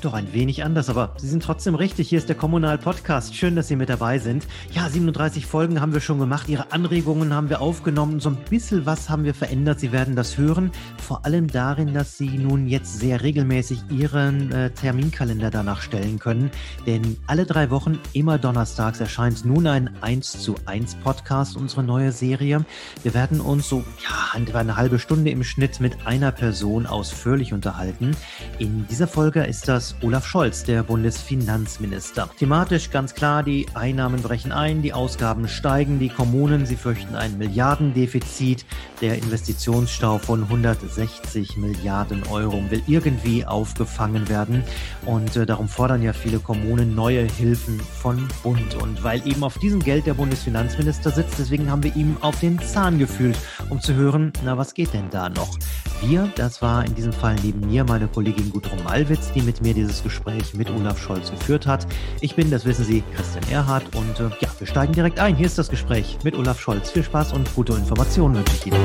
klingt doch ein wenig anders, aber Sie sind trotzdem richtig. Hier ist der Kommunal Podcast. Schön, dass Sie mit dabei sind. Ja, 37 Folgen haben wir schon gemacht. Ihre Anregungen haben wir aufgenommen. So ein bisschen was haben wir verändert. Sie werden das hören. Vor allem darin, dass Sie nun jetzt sehr regelmäßig Ihren äh, Terminkalender danach stellen können. Denn alle drei Wochen, immer donnerstags, erscheint nun ein 1 zu 1 Podcast, unsere neue Serie. Wir werden uns so, ja, eine halbe Stunde im Schnitt mit einer Person ausführlich unterhalten. In dieser Folge ist das Olaf Scholz, der Bundesfinanzminister. Thematisch ganz klar, die Einnahmen brechen ein, die Ausgaben steigen, die Kommunen, sie fürchten ein Milliardendefizit, der Investitionsstau von 160 Milliarden Euro will irgendwie aufgefangen werden und äh, darum fordern ja viele Kommunen neue Hilfen von Bund und weil eben auf diesem Geld der Bundesfinanzminister sitzt, deswegen haben wir ihm auf den Zahn gefühlt, um zu hören, na was geht denn da noch? Wir, das war in diesem Fall neben mir meine Kollegin Gudrun Malwitz, die mit mir dieses Gespräch mit Olaf Scholz geführt hat. Ich bin, das wissen Sie, Christian Erhardt und äh, ja, wir steigen direkt ein. Hier ist das Gespräch mit Olaf Scholz. Viel Spaß und gute Informationen wünsche ich Ihnen.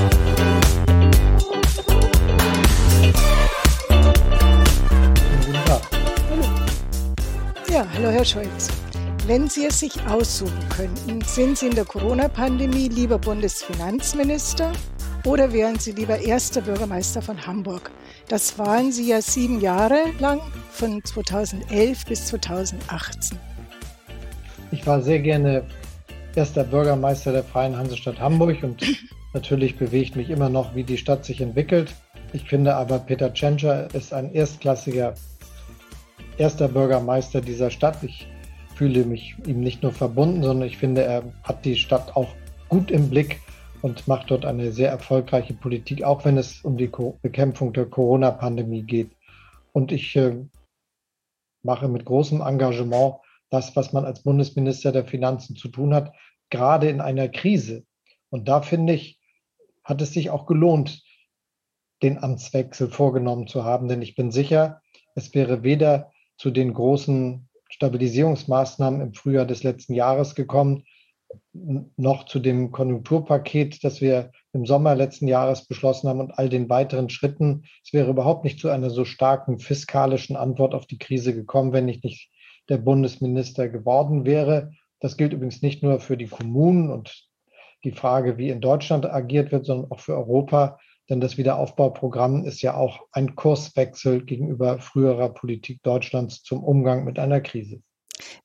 Ja, hallo Herr Scholz. Wenn Sie es sich aussuchen könnten, sind Sie in der Corona-Pandemie lieber Bundesfinanzminister oder wären Sie lieber erster Bürgermeister von Hamburg? Das waren Sie ja sieben Jahre lang, von 2011 bis 2018. Ich war sehr gerne erster Bürgermeister der Freien Hansestadt Hamburg und natürlich bewegt mich immer noch, wie die Stadt sich entwickelt. Ich finde aber, Peter Tschentscher ist ein erstklassiger erster Bürgermeister dieser Stadt. Ich fühle mich ihm nicht nur verbunden, sondern ich finde, er hat die Stadt auch gut im Blick und macht dort eine sehr erfolgreiche Politik, auch wenn es um die Bekämpfung der Corona-Pandemie geht. Und ich äh, mache mit großem Engagement das, was man als Bundesminister der Finanzen zu tun hat, gerade in einer Krise. Und da finde ich, hat es sich auch gelohnt, den Amtswechsel vorgenommen zu haben, denn ich bin sicher, es wäre weder zu den großen Stabilisierungsmaßnahmen im Frühjahr des letzten Jahres gekommen, noch zu dem Konjunkturpaket, das wir im Sommer letzten Jahres beschlossen haben und all den weiteren Schritten. Es wäre überhaupt nicht zu einer so starken fiskalischen Antwort auf die Krise gekommen, wenn ich nicht der Bundesminister geworden wäre. Das gilt übrigens nicht nur für die Kommunen und die Frage, wie in Deutschland agiert wird, sondern auch für Europa. Denn das Wiederaufbauprogramm ist ja auch ein Kurswechsel gegenüber früherer Politik Deutschlands zum Umgang mit einer Krise.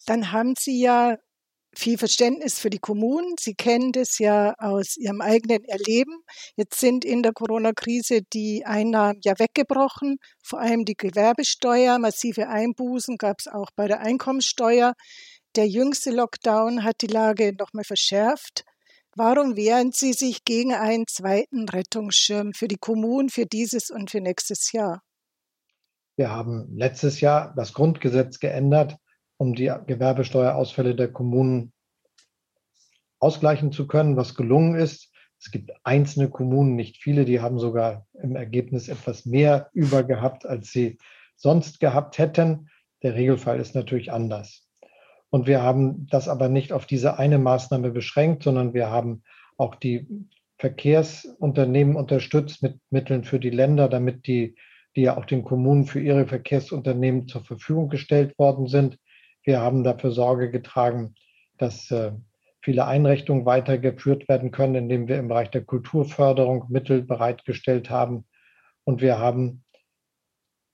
Dann haben Sie ja viel Verständnis für die Kommunen. Sie kennen das ja aus Ihrem eigenen Erleben. Jetzt sind in der Corona-Krise die Einnahmen ja weggebrochen, vor allem die Gewerbesteuer. Massive Einbußen gab es auch bei der Einkommensteuer. Der jüngste Lockdown hat die Lage nochmal verschärft. Warum wehren Sie sich gegen einen zweiten Rettungsschirm für die Kommunen für dieses und für nächstes Jahr? Wir haben letztes Jahr das Grundgesetz geändert um die Gewerbesteuerausfälle der Kommunen ausgleichen zu können, was gelungen ist. Es gibt einzelne Kommunen, nicht viele, die haben sogar im Ergebnis etwas mehr über gehabt, als sie sonst gehabt hätten. Der Regelfall ist natürlich anders. Und wir haben das aber nicht auf diese eine Maßnahme beschränkt, sondern wir haben auch die Verkehrsunternehmen unterstützt mit Mitteln für die Länder, damit die, die ja auch den Kommunen für ihre Verkehrsunternehmen zur Verfügung gestellt worden sind, wir haben dafür Sorge getragen, dass äh, viele Einrichtungen weitergeführt werden können, indem wir im Bereich der Kulturförderung Mittel bereitgestellt haben. Und wir haben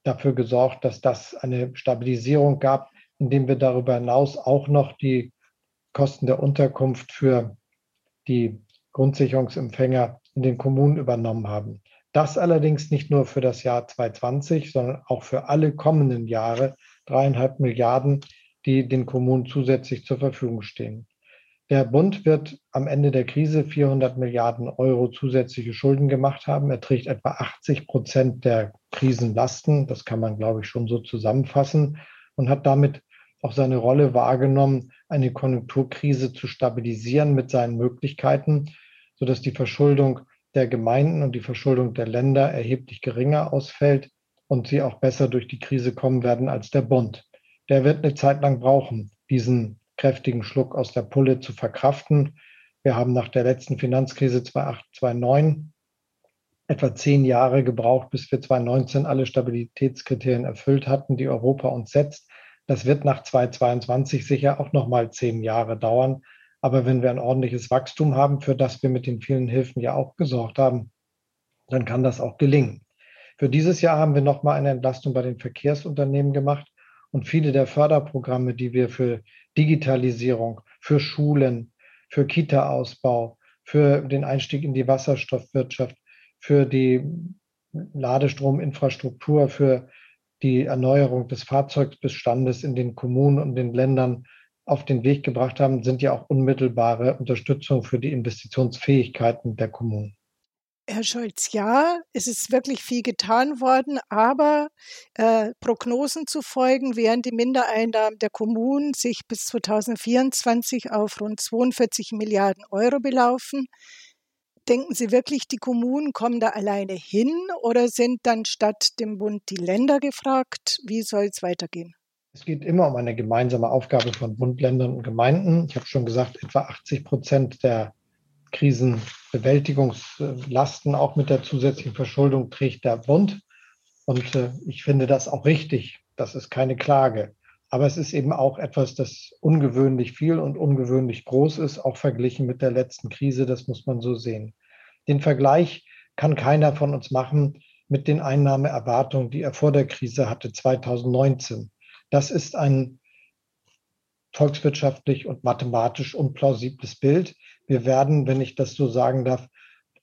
dafür gesorgt, dass das eine Stabilisierung gab, indem wir darüber hinaus auch noch die Kosten der Unterkunft für die Grundsicherungsempfänger in den Kommunen übernommen haben. Das allerdings nicht nur für das Jahr 2020, sondern auch für alle kommenden Jahre, dreieinhalb Milliarden, die den Kommunen zusätzlich zur Verfügung stehen. Der Bund wird am Ende der Krise 400 Milliarden Euro zusätzliche Schulden gemacht haben. Er trägt etwa 80 Prozent der Krisenlasten. Das kann man, glaube ich, schon so zusammenfassen und hat damit auch seine Rolle wahrgenommen, eine Konjunkturkrise zu stabilisieren mit seinen Möglichkeiten, sodass die Verschuldung der Gemeinden und die Verschuldung der Länder erheblich geringer ausfällt und sie auch besser durch die Krise kommen werden als der Bund der wird eine Zeit lang brauchen, diesen kräftigen Schluck aus der Pulle zu verkraften. Wir haben nach der letzten Finanzkrise 2008, 2009 etwa zehn Jahre gebraucht, bis wir 2019 alle Stabilitätskriterien erfüllt hatten, die Europa uns setzt. Das wird nach 2022 sicher auch noch mal zehn Jahre dauern. Aber wenn wir ein ordentliches Wachstum haben, für das wir mit den vielen Hilfen ja auch gesorgt haben, dann kann das auch gelingen. Für dieses Jahr haben wir noch mal eine Entlastung bei den Verkehrsunternehmen gemacht und viele der Förderprogramme, die wir für Digitalisierung, für Schulen, für Kita-Ausbau, für den Einstieg in die Wasserstoffwirtschaft, für die Ladestrominfrastruktur, für die Erneuerung des Fahrzeugbestandes in den Kommunen und den Ländern auf den Weg gebracht haben, sind ja auch unmittelbare Unterstützung für die Investitionsfähigkeiten der Kommunen. Herr Scholz, ja, es ist wirklich viel getan worden, aber äh, Prognosen zu folgen, während die Mindereinnahmen der Kommunen sich bis 2024 auf rund 42 Milliarden Euro belaufen. Denken Sie wirklich, die Kommunen kommen da alleine hin oder sind dann statt dem Bund die Länder gefragt? Wie soll es weitergehen? Es geht immer um eine gemeinsame Aufgabe von Bund, Ländern und Gemeinden. Ich habe schon gesagt, etwa 80 Prozent der Krisenbewältigungslasten, auch mit der zusätzlichen Verschuldung, trägt der Bund. Und äh, ich finde das auch richtig. Das ist keine Klage. Aber es ist eben auch etwas, das ungewöhnlich viel und ungewöhnlich groß ist, auch verglichen mit der letzten Krise. Das muss man so sehen. Den Vergleich kann keiner von uns machen mit den Einnahmeerwartungen, die er vor der Krise hatte, 2019. Das ist ein volkswirtschaftlich und mathematisch unplausibles Bild. Wir werden, wenn ich das so sagen darf,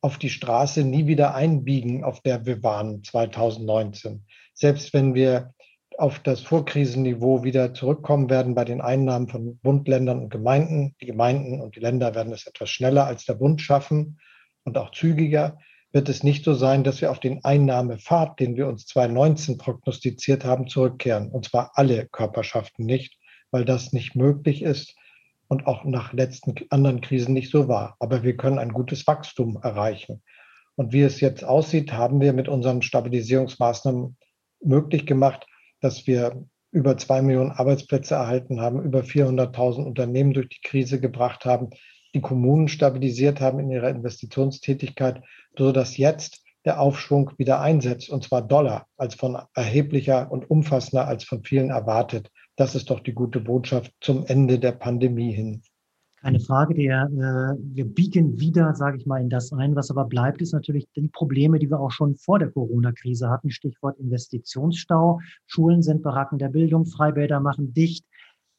auf die Straße nie wieder einbiegen, auf der wir waren 2019. Selbst wenn wir auf das Vorkrisenniveau wieder zurückkommen werden bei den Einnahmen von Bund, Ländern und Gemeinden. Die Gemeinden und die Länder werden es etwas schneller als der Bund schaffen und auch zügiger. Wird es nicht so sein, dass wir auf den Einnahmepfad, den wir uns 2019 prognostiziert haben, zurückkehren. Und zwar alle Körperschaften nicht, weil das nicht möglich ist und auch nach letzten anderen Krisen nicht so war. Aber wir können ein gutes Wachstum erreichen. Und wie es jetzt aussieht, haben wir mit unseren Stabilisierungsmaßnahmen möglich gemacht, dass wir über zwei Millionen Arbeitsplätze erhalten haben, über 400.000 Unternehmen durch die Krise gebracht haben, die Kommunen stabilisiert haben in ihrer Investitionstätigkeit, sodass jetzt der Aufschwung wieder einsetzt, und zwar Dollar, als von erheblicher und umfassender als von vielen erwartet. Das ist doch die gute Botschaft zum Ende der Pandemie hin. Keine Frage, der, äh, wir biegen wieder, sage ich mal, in das ein. Was aber bleibt, ist natürlich die Probleme, die wir auch schon vor der Corona-Krise hatten. Stichwort Investitionsstau. Schulen sind Baracken der Bildung, Freibäder machen dicht.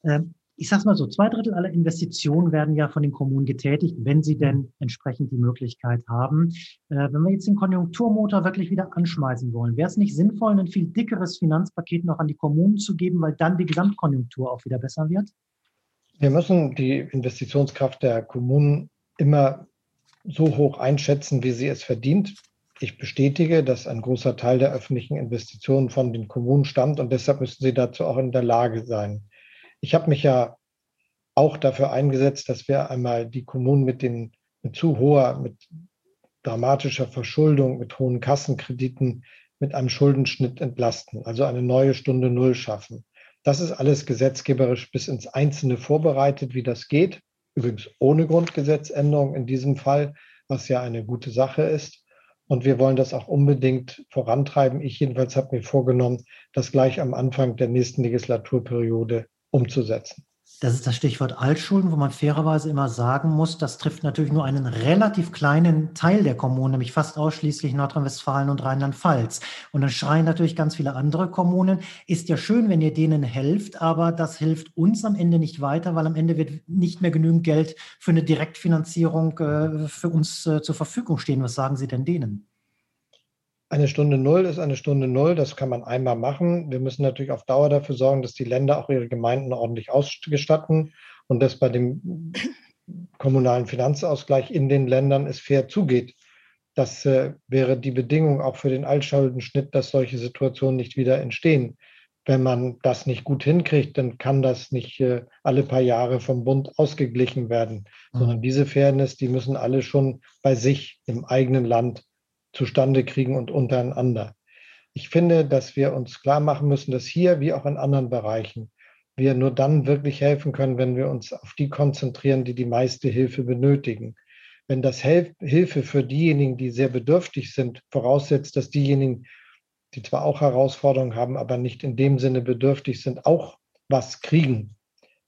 Ähm, ich sage mal so, zwei Drittel aller Investitionen werden ja von den Kommunen getätigt, wenn sie denn entsprechend die Möglichkeit haben. Äh, wenn wir jetzt den Konjunkturmotor wirklich wieder anschmeißen wollen, wäre es nicht sinnvoll, ein viel dickeres Finanzpaket noch an die Kommunen zu geben, weil dann die Gesamtkonjunktur auch wieder besser wird? Wir müssen die Investitionskraft der Kommunen immer so hoch einschätzen, wie sie es verdient. Ich bestätige, dass ein großer Teil der öffentlichen Investitionen von den Kommunen stammt und deshalb müssen sie dazu auch in der Lage sein. Ich habe mich ja auch dafür eingesetzt, dass wir einmal die Kommunen mit den mit zu hoher, mit dramatischer Verschuldung, mit hohen Kassenkrediten, mit einem Schuldenschnitt entlasten, also eine neue Stunde Null schaffen. Das ist alles gesetzgeberisch bis ins Einzelne vorbereitet, wie das geht. Übrigens ohne Grundgesetzänderung in diesem Fall, was ja eine gute Sache ist. Und wir wollen das auch unbedingt vorantreiben. Ich jedenfalls habe mir vorgenommen, das gleich am Anfang der nächsten Legislaturperiode umzusetzen. Das ist das Stichwort Altschulden, wo man fairerweise immer sagen muss, das trifft natürlich nur einen relativ kleinen Teil der Kommunen, nämlich fast ausschließlich Nordrhein-Westfalen und Rheinland-Pfalz. Und dann schreien natürlich ganz viele andere Kommunen, ist ja schön, wenn ihr denen helft, aber das hilft uns am Ende nicht weiter, weil am Ende wird nicht mehr genügend Geld für eine Direktfinanzierung äh, für uns äh, zur Verfügung stehen. Was sagen Sie denn denen? Eine Stunde Null ist eine Stunde Null, das kann man einmal machen. Wir müssen natürlich auf Dauer dafür sorgen, dass die Länder auch ihre Gemeinden ordentlich ausgestatten und dass bei dem kommunalen Finanzausgleich in den Ländern es fair zugeht. Das äh, wäre die Bedingung auch für den Altschuldenschnitt, dass solche Situationen nicht wieder entstehen. Wenn man das nicht gut hinkriegt, dann kann das nicht äh, alle paar Jahre vom Bund ausgeglichen werden, mhm. sondern diese Fairness, die müssen alle schon bei sich im eigenen Land zustande kriegen und untereinander. Ich finde, dass wir uns klar machen müssen, dass hier wie auch in anderen Bereichen wir nur dann wirklich helfen können, wenn wir uns auf die konzentrieren, die die meiste Hilfe benötigen. wenn das Hilfe für diejenigen, die sehr bedürftig sind, voraussetzt, dass diejenigen, die zwar auch Herausforderungen haben, aber nicht in dem Sinne bedürftig sind, auch was kriegen,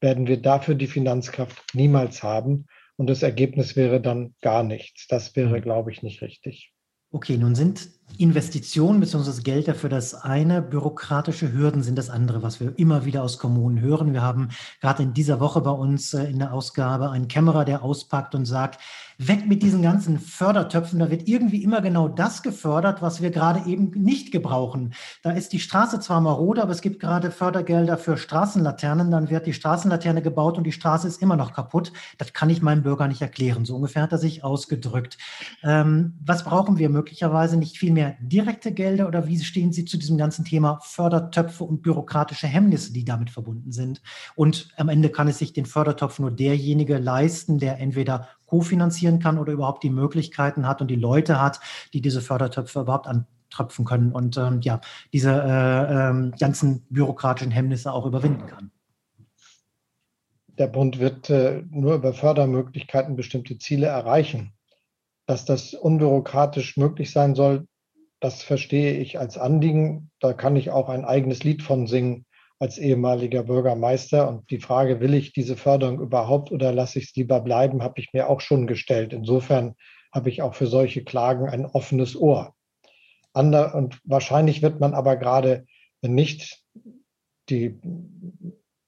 werden wir dafür die Finanzkraft niemals haben. Und das Ergebnis wäre dann gar nichts. Das wäre, mhm. glaube ich, nicht richtig. Okay, nun sind Investitionen bzw. Gelder für das eine, bürokratische Hürden sind das andere, was wir immer wieder aus Kommunen hören. Wir haben gerade in dieser Woche bei uns äh, in der Ausgabe einen Kämmerer, der auspackt und sagt, weg mit diesen ganzen Fördertöpfen, da wird irgendwie immer genau das gefördert, was wir gerade eben nicht gebrauchen. Da ist die Straße zwar marode, aber es gibt gerade Fördergelder für Straßenlaternen, dann wird die Straßenlaterne gebaut und die Straße ist immer noch kaputt. Das kann ich meinem Bürger nicht erklären. So ungefähr hat er sich ausgedrückt. Ähm, was brauchen wir möglicherweise? Nicht viel mehr direkte Gelder oder wie stehen Sie zu diesem ganzen Thema Fördertöpfe und bürokratische Hemmnisse, die damit verbunden sind? Und am Ende kann es sich den Fördertopf nur derjenige leisten, der entweder kofinanzieren kann oder überhaupt die Möglichkeiten hat und die Leute hat, die diese Fördertöpfe überhaupt antröpfen können und ähm, ja, diese äh, ähm, ganzen bürokratischen Hemmnisse auch überwinden kann. Der Bund wird äh, nur über Fördermöglichkeiten bestimmte Ziele erreichen. Dass das unbürokratisch möglich sein soll, das verstehe ich als Anliegen. Da kann ich auch ein eigenes Lied von singen als ehemaliger Bürgermeister. Und die Frage, will ich diese Förderung überhaupt oder lasse ich es lieber bleiben, habe ich mir auch schon gestellt. Insofern habe ich auch für solche Klagen ein offenes Ohr. und wahrscheinlich wird man aber gerade nicht die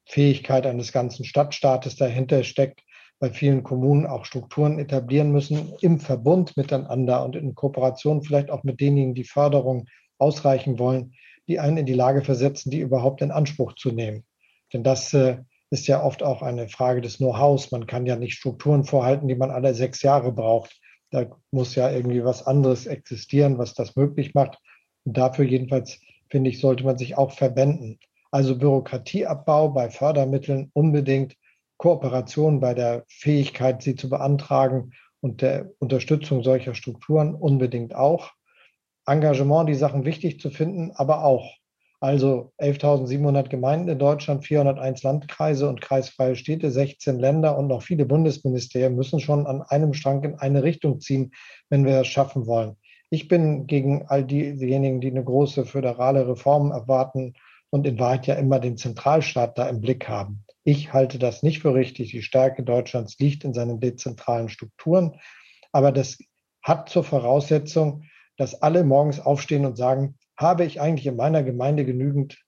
Fähigkeit eines ganzen Stadtstaates dahinter steckt, bei vielen Kommunen auch Strukturen etablieren müssen, im Verbund miteinander und in Kooperation vielleicht auch mit denjenigen, die Förderung ausreichen wollen, die einen in die Lage versetzen, die überhaupt in Anspruch zu nehmen. Denn das äh, ist ja oft auch eine Frage des Know-hows. Man kann ja nicht Strukturen vorhalten, die man alle sechs Jahre braucht. Da muss ja irgendwie was anderes existieren, was das möglich macht. Und dafür jedenfalls, finde ich, sollte man sich auch verwenden. Also Bürokratieabbau bei Fördermitteln unbedingt Kooperation bei der Fähigkeit, sie zu beantragen und der Unterstützung solcher Strukturen unbedingt auch. Engagement, die Sachen wichtig zu finden, aber auch. Also 11.700 Gemeinden in Deutschland, 401 Landkreise und kreisfreie Städte, 16 Länder und noch viele Bundesministerien müssen schon an einem Strang in eine Richtung ziehen, wenn wir es schaffen wollen. Ich bin gegen all diejenigen, die eine große föderale Reform erwarten und in Wahrheit ja immer den Zentralstaat da im Blick haben. Ich halte das nicht für richtig. Die Stärke Deutschlands liegt in seinen dezentralen Strukturen. Aber das hat zur Voraussetzung, dass alle morgens aufstehen und sagen, habe ich eigentlich in meiner Gemeinde genügend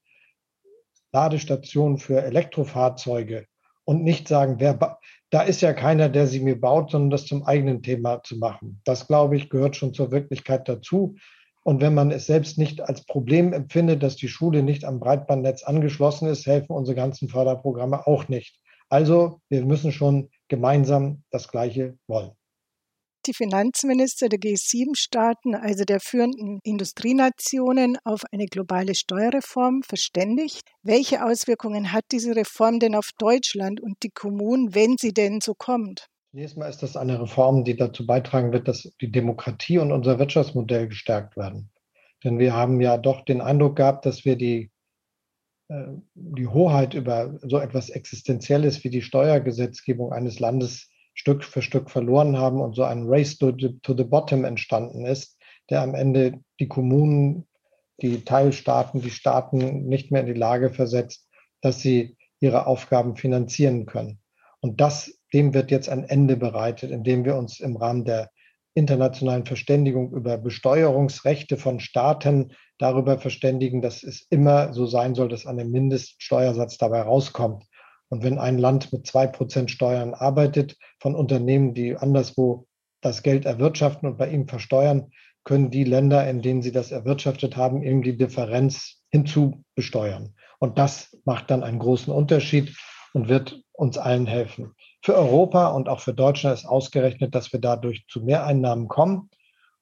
Ladestationen für Elektrofahrzeuge und nicht sagen, wer da ist ja keiner, der sie mir baut, sondern das zum eigenen Thema zu machen. Das, glaube ich, gehört schon zur Wirklichkeit dazu. Und wenn man es selbst nicht als Problem empfindet, dass die Schule nicht am Breitbandnetz angeschlossen ist, helfen unsere ganzen Förderprogramme auch nicht. Also wir müssen schon gemeinsam das Gleiche wollen. Die Finanzminister der G7-Staaten, also der führenden Industrienationen, auf eine globale Steuerreform verständigt. Welche Auswirkungen hat diese Reform denn auf Deutschland und die Kommunen, wenn sie denn so kommt? Zunächst mal ist das eine Reform, die dazu beitragen wird, dass die Demokratie und unser Wirtschaftsmodell gestärkt werden. Denn wir haben ja doch den Eindruck gehabt, dass wir die, äh, die Hoheit über so etwas Existenzielles wie die Steuergesetzgebung eines Landes Stück für Stück verloren haben und so ein Race to the, to the Bottom entstanden ist, der am Ende die Kommunen, die Teilstaaten, die Staaten nicht mehr in die Lage versetzt, dass sie ihre Aufgaben finanzieren können. Und das dem wird jetzt ein Ende bereitet, indem wir uns im Rahmen der internationalen Verständigung über Besteuerungsrechte von Staaten darüber verständigen, dass es immer so sein soll, dass ein Mindeststeuersatz dabei rauskommt. Und wenn ein Land mit zwei Prozent Steuern arbeitet, von Unternehmen, die anderswo das Geld erwirtschaften und bei ihm versteuern, können die Länder, in denen sie das erwirtschaftet haben, eben die Differenz hinzubesteuern. Und das macht dann einen großen Unterschied und wird uns allen helfen. Für Europa und auch für Deutschland ist ausgerechnet, dass wir dadurch zu Mehreinnahmen kommen.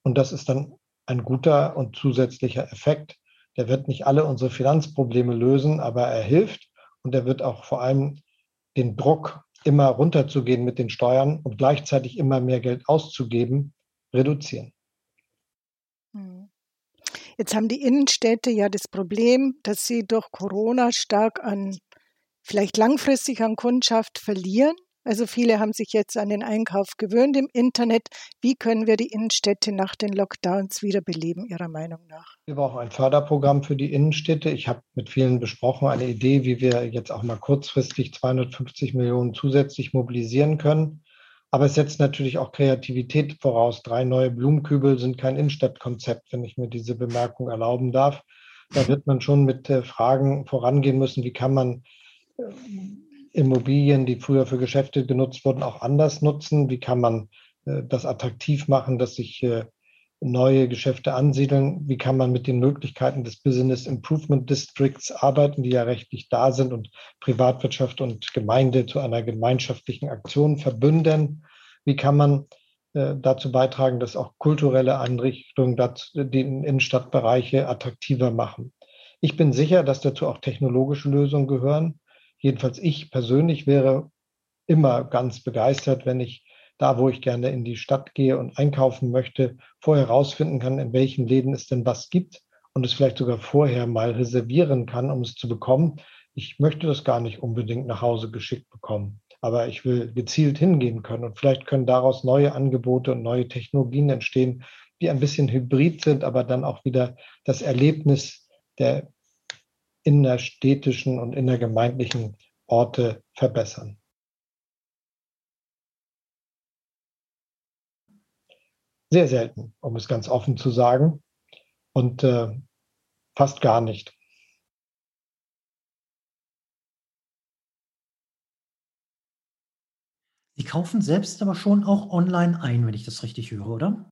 Und das ist dann ein guter und zusätzlicher Effekt. Der wird nicht alle unsere Finanzprobleme lösen, aber er hilft und er wird auch vor allem den Druck, immer runterzugehen mit den Steuern und gleichzeitig immer mehr Geld auszugeben, reduzieren. Hm. Jetzt haben die Innenstädte ja das Problem, dass sie durch Corona stark an vielleicht langfristig an Kundschaft verlieren. Also viele haben sich jetzt an den Einkauf gewöhnt im Internet. Wie können wir die Innenstädte nach den Lockdowns wiederbeleben, Ihrer Meinung nach? Wir brauchen ein Förderprogramm für die Innenstädte. Ich habe mit vielen besprochen, eine Idee, wie wir jetzt auch mal kurzfristig 250 Millionen zusätzlich mobilisieren können. Aber es setzt natürlich auch Kreativität voraus. Drei neue Blumenkübel sind kein Innenstadtkonzept, wenn ich mir diese Bemerkung erlauben darf. Da wird man schon mit äh, Fragen vorangehen müssen, wie kann man äh, Immobilien, die früher für Geschäfte genutzt wurden, auch anders nutzen? Wie kann man äh, das attraktiv machen, dass sich äh, neue Geschäfte ansiedeln? Wie kann man mit den Möglichkeiten des Business Improvement Districts arbeiten, die ja rechtlich da sind und Privatwirtschaft und Gemeinde zu einer gemeinschaftlichen Aktion verbünden? Wie kann man äh, dazu beitragen, dass auch kulturelle Einrichtungen die Innenstadtbereiche attraktiver machen? Ich bin sicher, dass dazu auch technologische Lösungen gehören jedenfalls ich persönlich wäre immer ganz begeistert, wenn ich da, wo ich gerne in die Stadt gehe und einkaufen möchte, vorher herausfinden kann, in welchen Läden es denn was gibt und es vielleicht sogar vorher mal reservieren kann, um es zu bekommen. Ich möchte das gar nicht unbedingt nach Hause geschickt bekommen, aber ich will gezielt hingehen können und vielleicht können daraus neue Angebote und neue Technologien entstehen, die ein bisschen hybrid sind, aber dann auch wieder das Erlebnis der innerstädtischen und innergemeindlichen Orte verbessern. Sehr selten, um es ganz offen zu sagen, und äh, fast gar nicht. Sie kaufen selbst aber schon auch online ein, wenn ich das richtig höre, oder?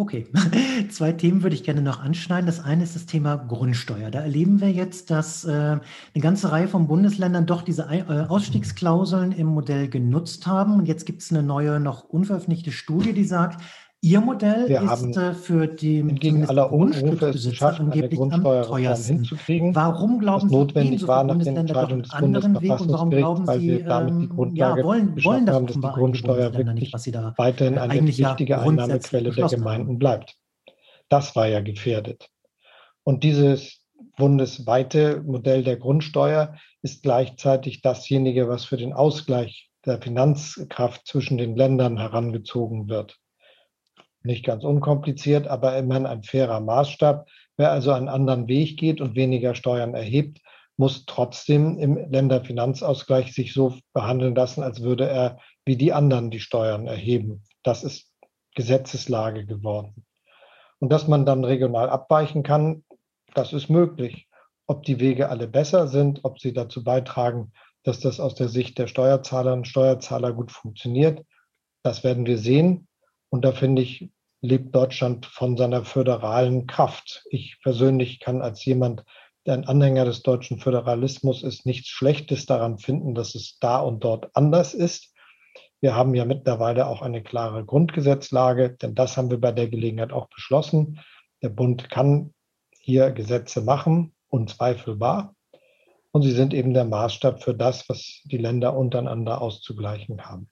Okay, zwei Themen würde ich gerne noch anschneiden. Das eine ist das Thema Grundsteuer. Da erleben wir jetzt, dass äh, eine ganze Reihe von Bundesländern doch diese äh, Ausstiegsklauseln im Modell genutzt haben. Und jetzt gibt es eine neue, noch unveröffentlichte Studie, die sagt, Ihr Modell Wir ist äh, für die entgegen aller Unrufe es geschafft, eine Grundsteuerreform hinzukriegen, Warum glauben Sie, notwendig war nach den Entscheidungen des Bundesverfassungsgerichts, weil wir damit die ähm, Grundlage ja, wollen, wollen das haben, dass die Grundsteuer nicht, wirklich da weiterhin eine ja wichtige grundsätzlich Einnahmequelle der haben? Gemeinden bleibt. Das war ja gefährdet. Und dieses bundesweite Modell der Grundsteuer ist gleichzeitig dasjenige, was für den Ausgleich der Finanzkraft zwischen den Ländern herangezogen wird. Nicht ganz unkompliziert, aber immerhin ein fairer Maßstab. Wer also einen anderen Weg geht und weniger Steuern erhebt, muss trotzdem im Länderfinanzausgleich sich so behandeln lassen, als würde er wie die anderen die Steuern erheben. Das ist Gesetzeslage geworden. Und dass man dann regional abweichen kann, das ist möglich. Ob die Wege alle besser sind, ob sie dazu beitragen, dass das aus der Sicht der Steuerzahlerinnen und Steuerzahler gut funktioniert, das werden wir sehen. Und da finde ich, lebt Deutschland von seiner föderalen Kraft. Ich persönlich kann als jemand, der ein Anhänger des deutschen Föderalismus ist, nichts Schlechtes daran finden, dass es da und dort anders ist. Wir haben ja mittlerweile auch eine klare Grundgesetzlage, denn das haben wir bei der Gelegenheit auch beschlossen. Der Bund kann hier Gesetze machen, unzweifelbar. Und sie sind eben der Maßstab für das, was die Länder untereinander auszugleichen haben.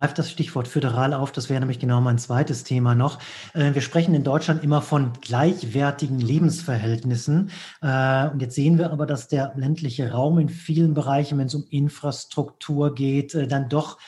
Greift das Stichwort föderal auf, das wäre nämlich genau mein zweites Thema noch. Äh, wir sprechen in Deutschland immer von gleichwertigen Lebensverhältnissen. Äh, und jetzt sehen wir aber, dass der ländliche Raum in vielen Bereichen, wenn es um Infrastruktur geht, äh, dann doch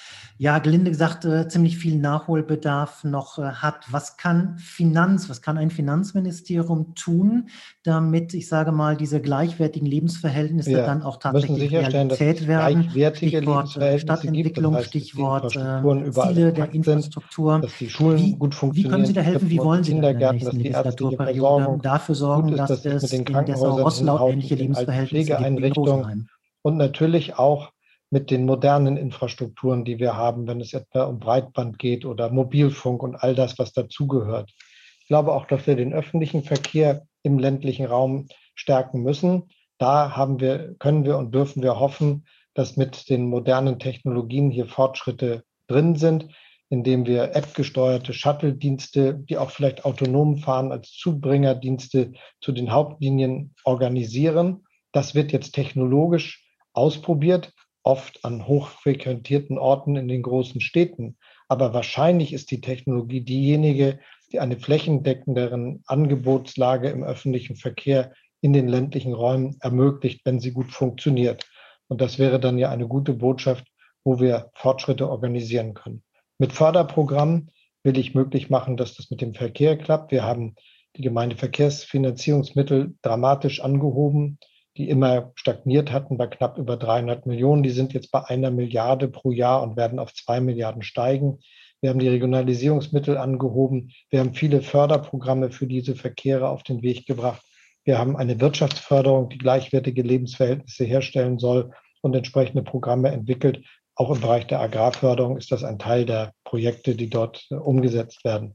ja, gelinde gesagt, äh, ziemlich viel Nachholbedarf noch äh, hat. Was kann Finanz, was kann ein Finanzministerium tun, damit, ich sage mal, diese gleichwertigen Lebensverhältnisse Wir dann auch tatsächlich Realität werden? Stichwort äh, Stadtentwicklung, gibt, das heißt, Stichwort äh, Ziele der Infrastruktur. Sind, dass die Schulen wie, gut funktionieren. Wie können Sie da helfen? Wie wollen Sie in der nächsten Legislaturperiode dafür sorgen, dass, dass es in in Dessau Rosslau ähnliche Lebensverhältnisse gibt Und natürlich auch mit den modernen Infrastrukturen, die wir haben, wenn es etwa um Breitband geht oder Mobilfunk und all das, was dazugehört. Ich glaube auch, dass wir den öffentlichen Verkehr im ländlichen Raum stärken müssen. Da haben wir, können wir und dürfen wir hoffen, dass mit den modernen Technologien hier Fortschritte drin sind. indem wir App-gesteuerte Shuttle-Dienste, die auch vielleicht autonom fahren, als Zubringerdienste zu den Hauptlinien organisieren. Das wird jetzt technologisch ausprobiert, oft an hochfrequentierten Orten in den großen Städten. Aber wahrscheinlich ist die Technologie diejenige, die eine flächendeckenderen Angebotslage im öffentlichen Verkehr in den ländlichen Räumen ermöglicht, wenn sie gut funktioniert. Und das wäre dann ja eine gute Botschaft, wo wir Fortschritte organisieren können. Mit Förderprogrammen will ich möglich machen, dass das mit dem Verkehr klappt. Wir haben die Gemeindeverkehrsfinanzierungsmittel dramatisch angehoben, die immer stagniert hatten bei knapp über 300 Millionen. Die sind jetzt bei einer Milliarde pro Jahr und werden auf zwei Milliarden steigen. Wir haben die Regionalisierungsmittel angehoben. Wir haben viele Förderprogramme für diese Verkehre auf den Weg gebracht. Wir haben eine Wirtschaftsförderung, die gleichwertige Lebensverhältnisse herstellen soll und entsprechende Programme entwickelt, auch im Bereich der Agrarförderung ist das ein Teil der Projekte, die dort äh, umgesetzt werden.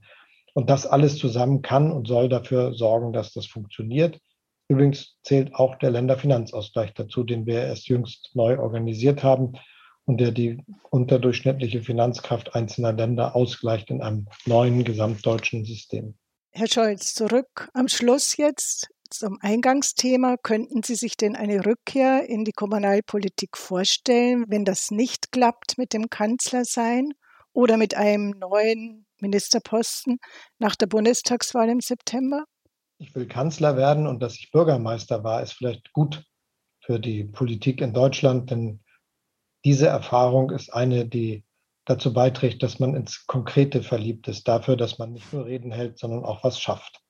Und das alles zusammen kann und soll dafür sorgen, dass das funktioniert. Übrigens zählt auch der Länderfinanzausgleich dazu, den wir erst jüngst neu organisiert haben und der die unterdurchschnittliche Finanzkraft einzelner Länder ausgleicht in einem neuen gesamtdeutschen System. Herr Scholz, zurück am Schluss jetzt zum Eingangsthema. Könnten Sie sich denn eine Rückkehr in die Kommunalpolitik vorstellen, wenn das nicht klappt mit dem Kanzlersein oder mit einem neuen Ministerposten nach der Bundestagswahl im September? Ich will Kanzler werden und dass ich Bürgermeister war, ist vielleicht gut für die Politik in Deutschland, denn diese Erfahrung ist eine, die dazu beiträgt, dass man ins Konkrete verliebt ist, dafür, dass man nicht nur Reden hält, sondern auch was schafft.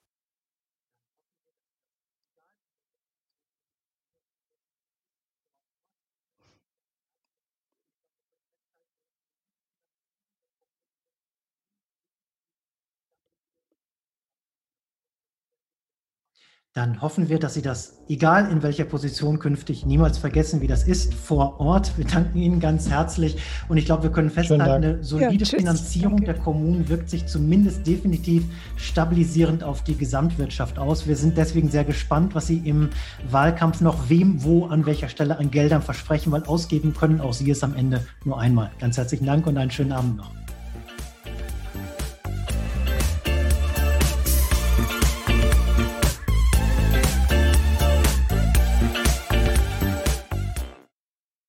Dann hoffen wir, dass Sie das, egal in welcher Position künftig, niemals vergessen, wie das ist vor Ort. Wir danken Ihnen ganz herzlich und ich glaube, wir können festhalten, eine solide ja, Finanzierung Danke. der Kommunen wirkt sich zumindest definitiv stabilisierend auf die Gesamtwirtschaft aus. Wir sind deswegen sehr gespannt, was Sie im Wahlkampf noch wem, wo, an welcher Stelle an Geldern versprechen, weil ausgeben können auch Sie es am Ende nur einmal. Ganz herzlichen Dank und einen schönen Abend noch.